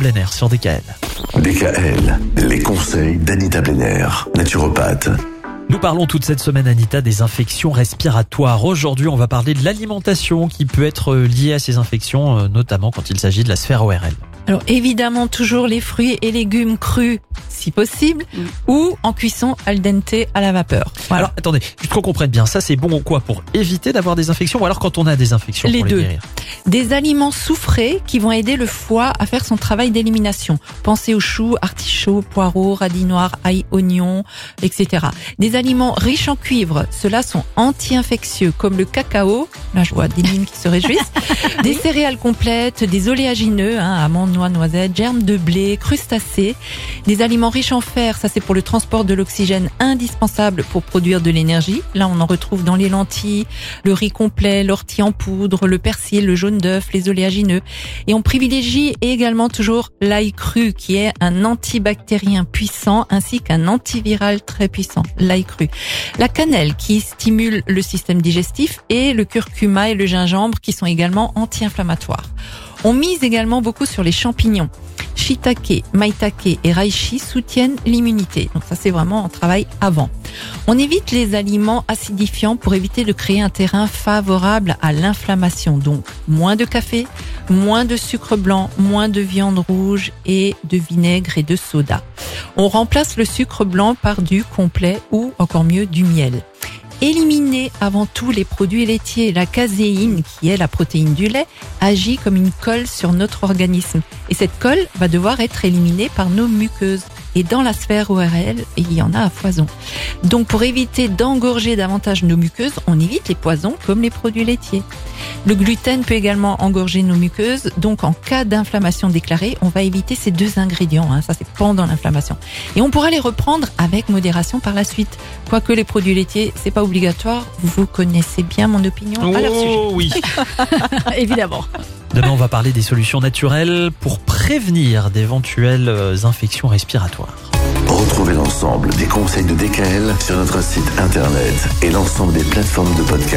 plein air sur DKL. DKL, les conseils d'Anita Blenner, naturopathe. Nous parlons toute cette semaine, Anita, des infections respiratoires. Aujourd'hui, on va parler de l'alimentation qui peut être liée à ces infections, euh, notamment quand il s'agit de la sphère ORL. Alors évidemment, toujours les fruits et légumes crus, si possible, ou en cuisson al dente à la vapeur. Voilà. Alors, attendez, juste qu'on comprenne bien, ça c'est bon ou quoi pour éviter d'avoir des infections ou alors quand on a des infections Les pour deux. les guérir Des aliments soufrés qui vont aider le foie à faire son travail d'élimination. Pensez aux choux, artichauts, poireaux, radis noirs, ail, oignons, etc. Des aliments riches en cuivre, ceux-là sont anti-infectieux, comme le cacao, là je vois des lignes qui se réjouissent, des céréales complètes, des oléagineux, hein, amandes, noix, noisettes, germes de blé, crustacés, des aliments riches en fer, ça c'est pour le transport de l'oxygène indispensable pour produire de l'énergie. Là on en retrouve dans les lentilles, le riz complet, l'ortie en poudre, le persil, le jaune d'œuf, les oléagineux. Et on privilégie également toujours l'ail cru qui est un antibactérien puissant ainsi qu'un antiviral très puissant, l'ail cru. La cannelle qui stimule le système digestif et le curcuma et le gingembre qui sont également anti-inflammatoires. On mise également beaucoup sur les champignons. Shiitake, maitake et reishi soutiennent l'immunité. Donc ça c'est vraiment un travail avant. On évite les aliments acidifiants pour éviter de créer un terrain favorable à l'inflammation. Donc moins de café, moins de sucre blanc, moins de viande rouge et de vinaigre et de soda. On remplace le sucre blanc par du complet ou encore mieux du miel. Éliminer avant tout les produits laitiers. La caséine, qui est la protéine du lait, agit comme une colle sur notre organisme. Et cette colle va devoir être éliminée par nos muqueuses. Et dans la sphère ORL, il y en a à foison. Donc pour éviter d'engorger davantage nos muqueuses, on évite les poisons comme les produits laitiers. Le gluten peut également engorger nos muqueuses, donc en cas d'inflammation déclarée, on va éviter ces deux ingrédients, hein, ça c'est pendant l'inflammation. Et on pourra les reprendre avec modération par la suite. Quoique les produits laitiers, c'est pas obligatoire, vous connaissez bien mon opinion à leur sujet. Oh oui Évidemment. Demain, on va parler des solutions naturelles pour prévenir d'éventuelles euh, infections respiratoires. Retrouvez l'ensemble des conseils de DKL sur notre site internet et l'ensemble des plateformes de podcast.